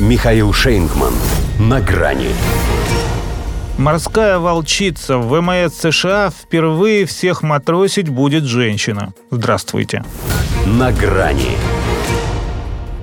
Михаил Шейнгман. На грани. Морская волчица в ВМС США впервые всех матросить будет женщина. Здравствуйте. На грани.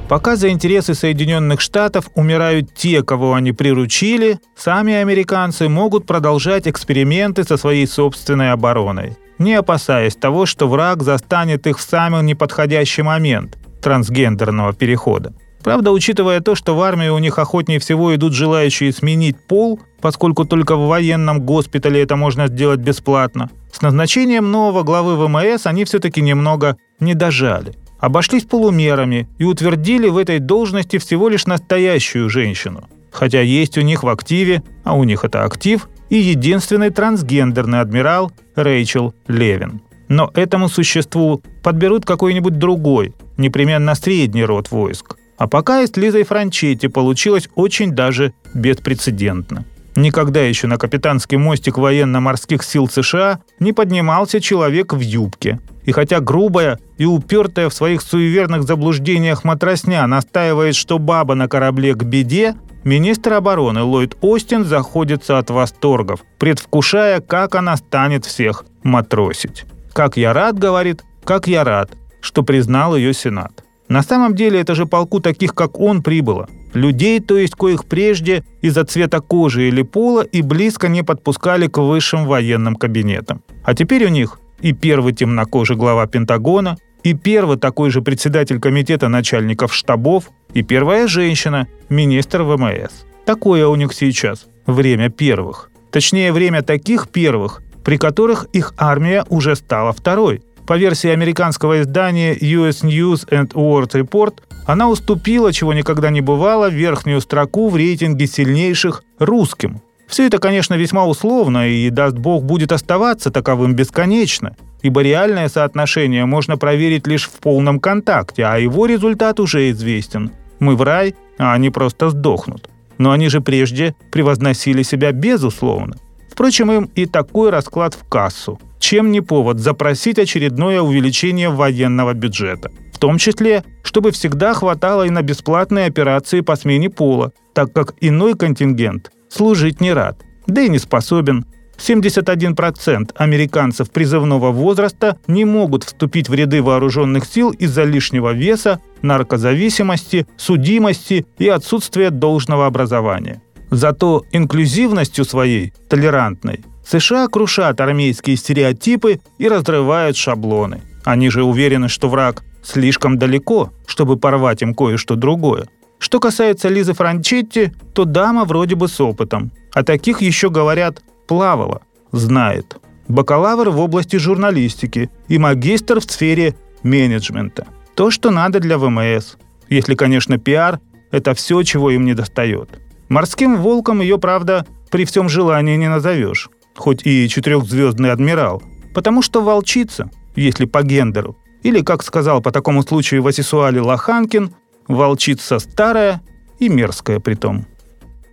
Пока за интересы Соединенных Штатов умирают те, кого они приручили, сами американцы могут продолжать эксперименты со своей собственной обороной, не опасаясь того, что враг застанет их в самый неподходящий момент трансгендерного перехода. Правда, учитывая то, что в армию у них охотнее всего идут желающие сменить пол, поскольку только в военном госпитале это можно сделать бесплатно, с назначением нового главы ВМС они все-таки немного не дожали. Обошлись полумерами и утвердили в этой должности всего лишь настоящую женщину. Хотя есть у них в активе, а у них это актив, и единственный трансгендерный адмирал Рэйчел Левин. Но этому существу подберут какой-нибудь другой, непременно средний род войск. А пока и с Лизой Франчетти получилось очень даже беспрецедентно. Никогда еще на капитанский мостик военно-морских сил США не поднимался человек в юбке. И хотя грубая и упертая в своих суеверных заблуждениях матросня настаивает, что баба на корабле к беде, министр обороны Ллойд Остин заходится от восторгов, предвкушая, как она станет всех матросить. «Как я рад», — говорит, — «как я рад, что признал ее Сенат». На самом деле это же полку таких, как он, прибыло. Людей, то есть коих прежде из-за цвета кожи или пола и близко не подпускали к высшим военным кабинетам. А теперь у них и первый темнокожий глава Пентагона, и первый такой же председатель комитета начальников штабов, и первая женщина, министр ВМС. Такое у них сейчас время первых. Точнее, время таких первых, при которых их армия уже стала второй – по версии американского издания US News and World Report, она уступила, чего никогда не бывало, верхнюю строку в рейтинге сильнейших русским. Все это, конечно, весьма условно, и, даст бог, будет оставаться таковым бесконечно, ибо реальное соотношение можно проверить лишь в полном контакте, а его результат уже известен. Мы в рай, а они просто сдохнут. Но они же прежде превозносили себя безусловно. Впрочем, им и такой расклад в кассу – чем не повод запросить очередное увеличение военного бюджета. В том числе, чтобы всегда хватало и на бесплатные операции по смене пола, так как иной контингент служить не рад, да и не способен. 71% американцев призывного возраста не могут вступить в ряды вооруженных сил из-за лишнего веса, наркозависимости, судимости и отсутствия должного образования. Зато инклюзивностью своей, толерантной, США крушат армейские стереотипы и разрывают шаблоны. Они же уверены, что враг слишком далеко, чтобы порвать им кое-что другое. Что касается Лизы Франчетти, то дама вроде бы с опытом. А таких еще говорят «плавала», «знает». Бакалавр в области журналистики и магистр в сфере менеджмента. То, что надо для ВМС. Если, конечно, пиар – это все, чего им не достает. Морским волком ее, правда, при всем желании не назовешь хоть и четырехзвездный адмирал, потому что волчица, если по гендеру, или, как сказал по такому случаю в Асисуале Лоханкин, волчица старая и мерзкая притом.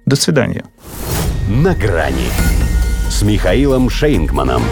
До свидания. На грани с Михаилом Шейнгманом.